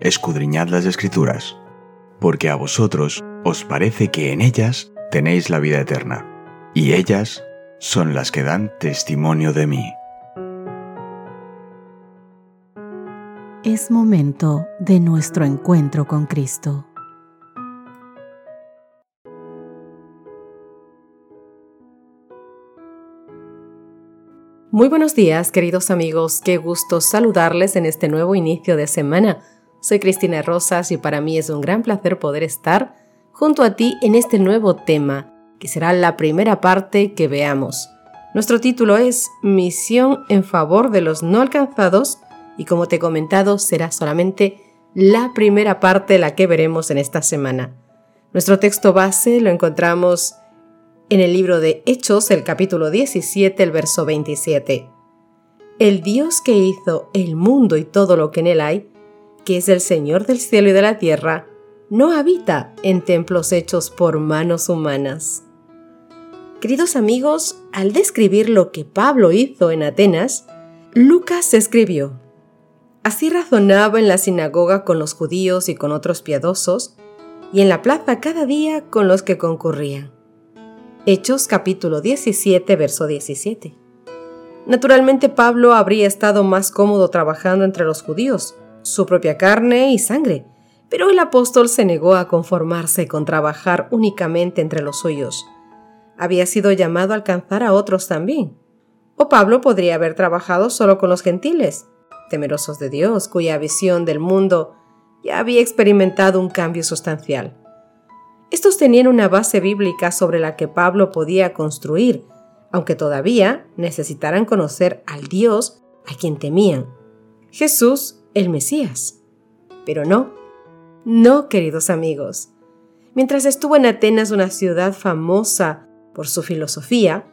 escudriñad las escrituras, porque a vosotros os parece que en ellas tenéis la vida eterna, y ellas son las que dan testimonio de mí. Es momento de nuestro encuentro con Cristo. Muy buenos días, queridos amigos. Qué gusto saludarles en este nuevo inicio de semana. Soy Cristina Rosas y para mí es un gran placer poder estar junto a ti en este nuevo tema, que será la primera parte que veamos. Nuestro título es Misión en favor de los no alcanzados y como te he comentado será solamente la primera parte la que veremos en esta semana. Nuestro texto base lo encontramos en el libro de Hechos, el capítulo 17, el verso 27. El Dios que hizo el mundo y todo lo que en él hay, que es el Señor del cielo y de la tierra, no habita en templos hechos por manos humanas. Queridos amigos, al describir lo que Pablo hizo en Atenas, Lucas escribió, Así razonaba en la sinagoga con los judíos y con otros piadosos, y en la plaza cada día con los que concurrían Hechos capítulo 17, verso 17. Naturalmente Pablo habría estado más cómodo trabajando entre los judíos, su propia carne y sangre, pero el apóstol se negó a conformarse con trabajar únicamente entre los suyos. Había sido llamado a alcanzar a otros también. O Pablo podría haber trabajado solo con los gentiles, temerosos de Dios, cuya visión del mundo ya había experimentado un cambio sustancial. Estos tenían una base bíblica sobre la que Pablo podía construir, aunque todavía necesitaran conocer al Dios a quien temían, Jesús el Mesías. Pero no, no, queridos amigos. Mientras estuvo en Atenas, una ciudad famosa por su filosofía,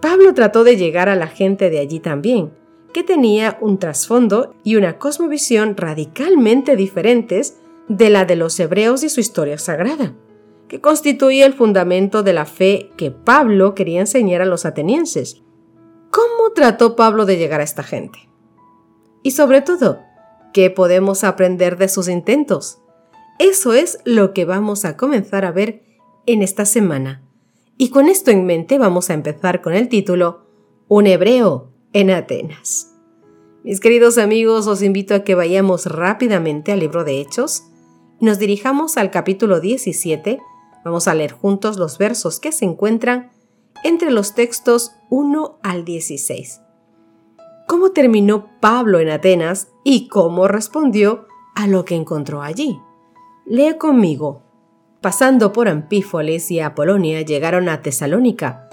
Pablo trató de llegar a la gente de allí también, que tenía un trasfondo y una cosmovisión radicalmente diferentes de la de los hebreos y su historia sagrada, que constituye el fundamento de la fe que Pablo quería enseñar a los atenienses. ¿Cómo trató Pablo de llegar a esta gente? Y sobre todo, ¿qué podemos aprender de sus intentos? Eso es lo que vamos a comenzar a ver en esta semana. Y con esto en mente vamos a empezar con el título Un hebreo en Atenas. Mis queridos amigos, os invito a que vayamos rápidamente al libro de Hechos, nos dirijamos al capítulo 17, vamos a leer juntos los versos que se encuentran entre los textos 1 al 16. ¿Cómo terminó Pablo en Atenas y cómo respondió a lo que encontró allí? Lee conmigo. Pasando por Ampífolis y Apolonia llegaron a Tesalónica,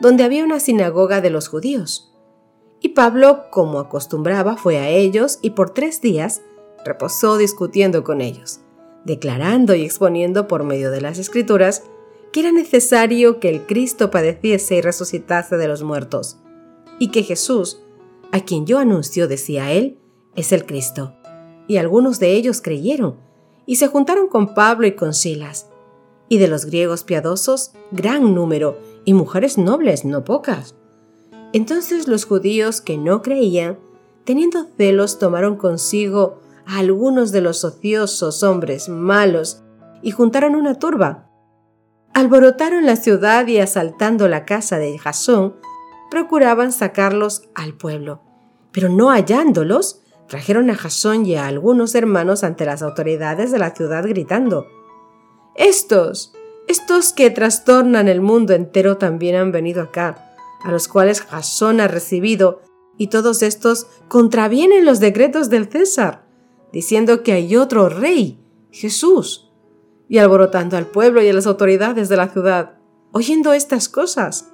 donde había una sinagoga de los judíos. Y Pablo, como acostumbraba, fue a ellos y por tres días reposó discutiendo con ellos declarando y exponiendo por medio de las escrituras que era necesario que el Cristo padeciese y resucitase de los muertos, y que Jesús, a quien yo anuncio, decía él, es el Cristo. Y algunos de ellos creyeron, y se juntaron con Pablo y con Silas. Y de los griegos piadosos, gran número, y mujeres nobles, no pocas. Entonces los judíos que no creían, teniendo celos, tomaron consigo a algunos de los ociosos hombres malos y juntaron una turba. Alborotaron la ciudad y asaltando la casa de Jasón, procuraban sacarlos al pueblo. Pero no hallándolos, trajeron a Jasón y a algunos hermanos ante las autoridades de la ciudad gritando, Estos, estos que trastornan el mundo entero también han venido acá, a los cuales Jasón ha recibido, y todos estos contravienen los decretos del César diciendo que hay otro rey, Jesús, y alborotando al pueblo y a las autoridades de la ciudad, oyendo estas cosas.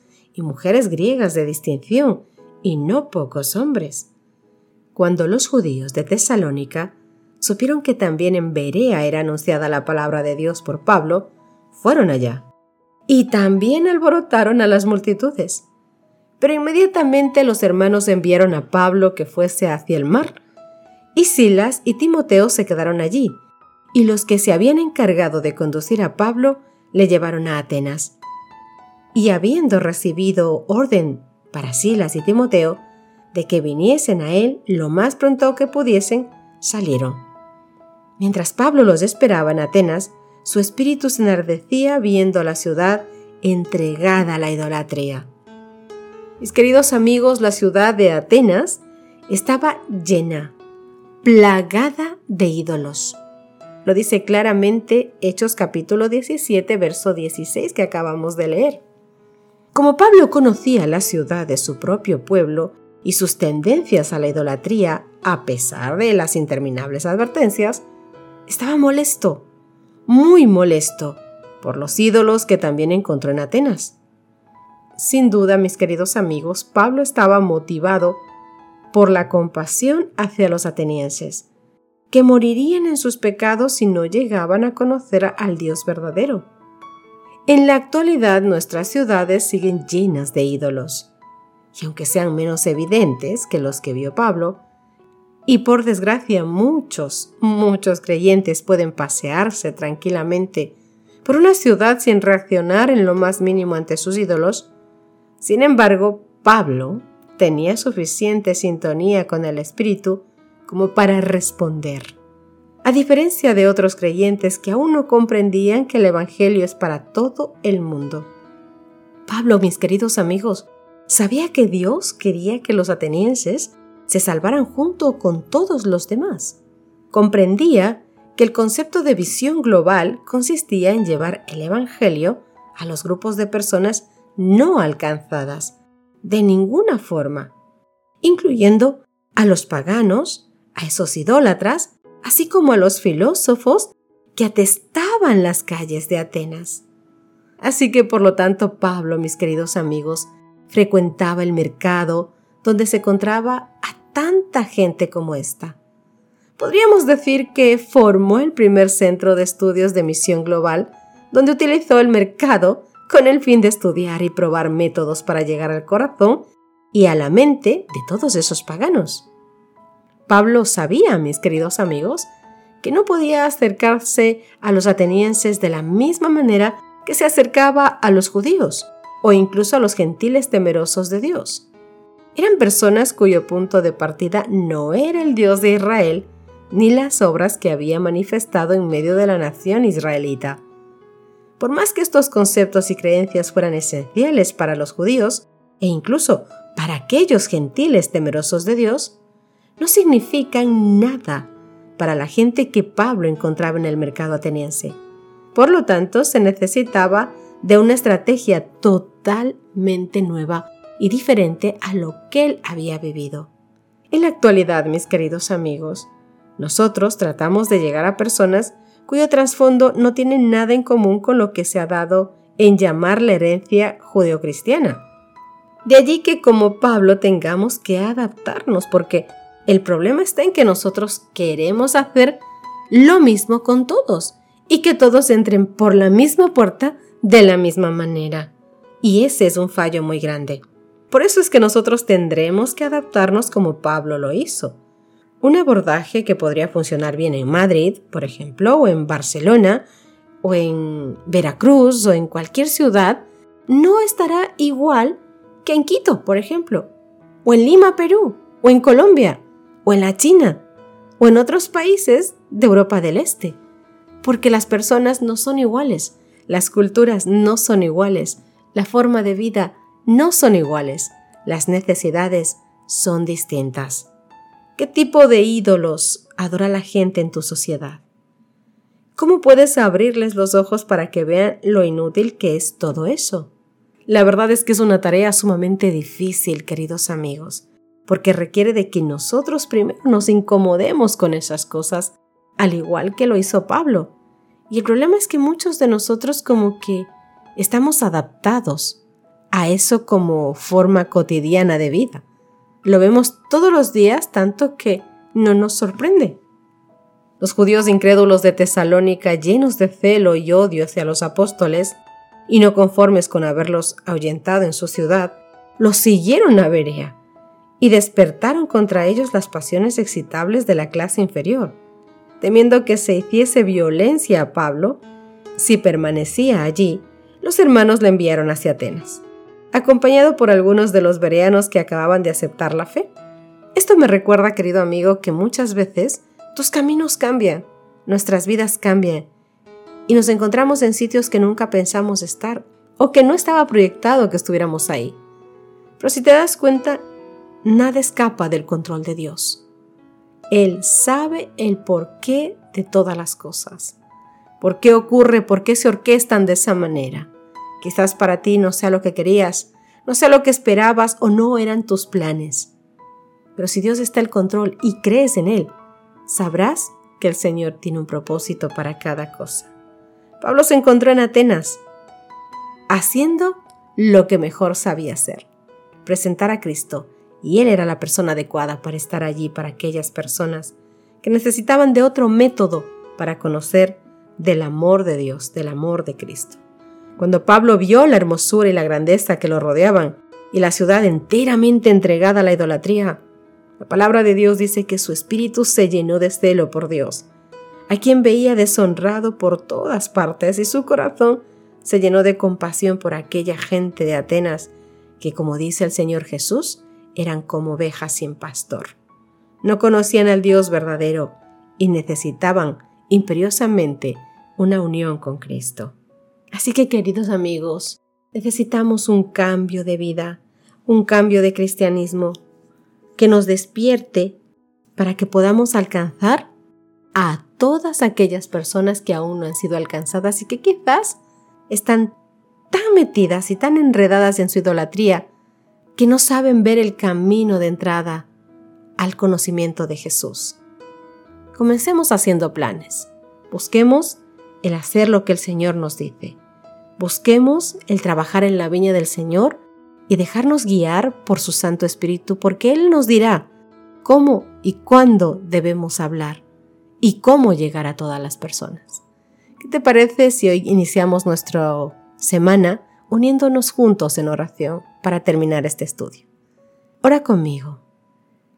y mujeres griegas de distinción, y no pocos hombres. Cuando los judíos de Tesalónica supieron que también en Berea era anunciada la palabra de Dios por Pablo, fueron allá. Y también alborotaron a las multitudes. Pero inmediatamente los hermanos enviaron a Pablo que fuese hacia el mar, y Silas y Timoteo se quedaron allí, y los que se habían encargado de conducir a Pablo le llevaron a Atenas. Y habiendo recibido orden para Silas y Timoteo de que viniesen a él lo más pronto que pudiesen, salieron. Mientras Pablo los esperaba en Atenas, su espíritu se enardecía viendo la ciudad entregada a la idolatría. Mis queridos amigos, la ciudad de Atenas estaba llena, plagada de ídolos. Lo dice claramente Hechos capítulo 17, verso 16 que acabamos de leer. Como Pablo conocía la ciudad de su propio pueblo y sus tendencias a la idolatría, a pesar de las interminables advertencias, estaba molesto, muy molesto, por los ídolos que también encontró en Atenas. Sin duda, mis queridos amigos, Pablo estaba motivado por la compasión hacia los atenienses, que morirían en sus pecados si no llegaban a conocer al Dios verdadero. En la actualidad nuestras ciudades siguen llenas de ídolos, y aunque sean menos evidentes que los que vio Pablo, y por desgracia muchos, muchos creyentes pueden pasearse tranquilamente por una ciudad sin reaccionar en lo más mínimo ante sus ídolos, sin embargo, Pablo tenía suficiente sintonía con el Espíritu como para responder a diferencia de otros creyentes que aún no comprendían que el Evangelio es para todo el mundo. Pablo, mis queridos amigos, sabía que Dios quería que los atenienses se salvaran junto con todos los demás. Comprendía que el concepto de visión global consistía en llevar el Evangelio a los grupos de personas no alcanzadas, de ninguna forma, incluyendo a los paganos, a esos idólatras así como a los filósofos que atestaban las calles de Atenas. Así que por lo tanto Pablo, mis queridos amigos, frecuentaba el mercado donde se encontraba a tanta gente como esta. Podríamos decir que formó el primer centro de estudios de misión global, donde utilizó el mercado con el fin de estudiar y probar métodos para llegar al corazón y a la mente de todos esos paganos. Pablo sabía, mis queridos amigos, que no podía acercarse a los atenienses de la misma manera que se acercaba a los judíos o incluso a los gentiles temerosos de Dios. Eran personas cuyo punto de partida no era el Dios de Israel ni las obras que había manifestado en medio de la nación israelita. Por más que estos conceptos y creencias fueran esenciales para los judíos e incluso para aquellos gentiles temerosos de Dios, no significan nada para la gente que Pablo encontraba en el mercado ateniense. Por lo tanto, se necesitaba de una estrategia totalmente nueva y diferente a lo que él había vivido. En la actualidad, mis queridos amigos, nosotros tratamos de llegar a personas cuyo trasfondo no tiene nada en común con lo que se ha dado en llamar la herencia judeocristiana. De allí que como Pablo tengamos que adaptarnos porque el problema está en que nosotros queremos hacer lo mismo con todos y que todos entren por la misma puerta de la misma manera. Y ese es un fallo muy grande. Por eso es que nosotros tendremos que adaptarnos como Pablo lo hizo. Un abordaje que podría funcionar bien en Madrid, por ejemplo, o en Barcelona, o en Veracruz, o en cualquier ciudad, no estará igual que en Quito, por ejemplo, o en Lima, Perú, o en Colombia, o en la China o en otros países de Europa del Este. Porque las personas no son iguales, las culturas no son iguales, la forma de vida no son iguales, las necesidades son distintas. ¿Qué tipo de ídolos adora la gente en tu sociedad? ¿Cómo puedes abrirles los ojos para que vean lo inútil que es todo eso? La verdad es que es una tarea sumamente difícil, queridos amigos porque requiere de que nosotros primero nos incomodemos con esas cosas, al igual que lo hizo Pablo. Y el problema es que muchos de nosotros como que estamos adaptados a eso como forma cotidiana de vida. Lo vemos todos los días tanto que no nos sorprende. Los judíos incrédulos de Tesalónica, llenos de celo y odio hacia los apóstoles, y no conformes con haberlos ahuyentado en su ciudad, los siguieron a Berea y despertaron contra ellos las pasiones excitables de la clase inferior, temiendo que se hiciese violencia a Pablo, si permanecía allí, los hermanos le enviaron hacia Atenas, acompañado por algunos de los bereanos que acababan de aceptar la fe. Esto me recuerda, querido amigo, que muchas veces tus caminos cambian, nuestras vidas cambian, y nos encontramos en sitios que nunca pensamos estar o que no estaba proyectado que estuviéramos ahí. Pero si te das cuenta, nada escapa del control de Dios. Él sabe el porqué de todas las cosas. ¿Por qué ocurre? ¿Por qué se orquestan de esa manera? Quizás para ti no sea lo que querías, no sea lo que esperabas o no eran tus planes. Pero si Dios está al control y crees en Él, sabrás que el Señor tiene un propósito para cada cosa. Pablo se encontró en Atenas haciendo lo que mejor sabía hacer, presentar a Cristo, y él era la persona adecuada para estar allí para aquellas personas que necesitaban de otro método para conocer del amor de Dios, del amor de Cristo. Cuando Pablo vio la hermosura y la grandeza que lo rodeaban y la ciudad enteramente entregada a la idolatría, la palabra de Dios dice que su espíritu se llenó de celo por Dios, a quien veía deshonrado por todas partes y su corazón se llenó de compasión por aquella gente de Atenas que, como dice el Señor Jesús, eran como ovejas sin pastor. No conocían al Dios verdadero y necesitaban imperiosamente una unión con Cristo. Así que, queridos amigos, necesitamos un cambio de vida, un cambio de cristianismo, que nos despierte para que podamos alcanzar a todas aquellas personas que aún no han sido alcanzadas y que quizás están tan metidas y tan enredadas en su idolatría que no saben ver el camino de entrada al conocimiento de Jesús. Comencemos haciendo planes. Busquemos el hacer lo que el Señor nos dice. Busquemos el trabajar en la viña del Señor y dejarnos guiar por su Santo Espíritu, porque Él nos dirá cómo y cuándo debemos hablar y cómo llegar a todas las personas. ¿Qué te parece si hoy iniciamos nuestra semana uniéndonos juntos en oración para terminar este estudio? Ora conmigo.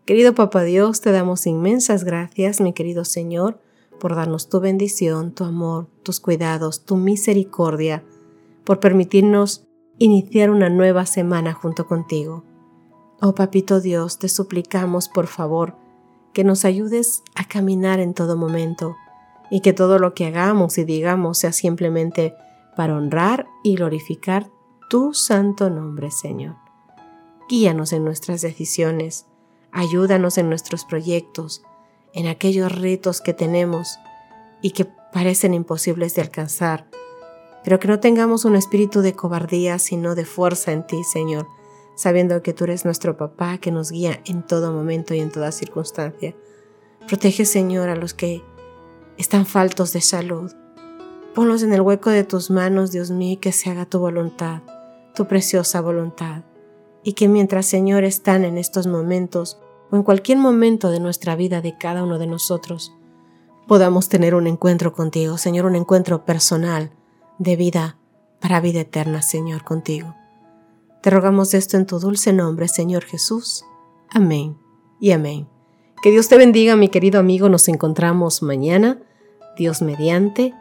Querido Papá Dios, te damos inmensas gracias, mi querido Señor, por darnos tu bendición, tu amor, tus cuidados, tu misericordia, por permitirnos iniciar una nueva semana junto contigo. Oh Papito Dios, te suplicamos por favor que nos ayudes a caminar en todo momento y que todo lo que hagamos y digamos sea simplemente para honrar y glorificar tu santo nombre, Señor. Guíanos en nuestras decisiones, ayúdanos en nuestros proyectos, en aquellos retos que tenemos y que parecen imposibles de alcanzar pero que no tengamos un espíritu de cobardía, sino de fuerza en ti, Señor, sabiendo que tú eres nuestro papá que nos guía en todo momento y en toda circunstancia. Protege, Señor, a los que están faltos de salud. Ponlos en el hueco de tus manos, Dios mío, y que se haga tu voluntad, tu preciosa voluntad. Y que mientras, Señor, están en estos momentos o en cualquier momento de nuestra vida de cada uno de nosotros, podamos tener un encuentro contigo, Señor, un encuentro personal, de vida para vida eterna, Señor, contigo. Te rogamos esto en tu dulce nombre, Señor Jesús. Amén y amén. Que Dios te bendiga, mi querido amigo. Nos encontramos mañana, Dios mediante,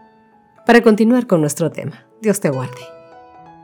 para continuar con nuestro tema. Dios te guarde.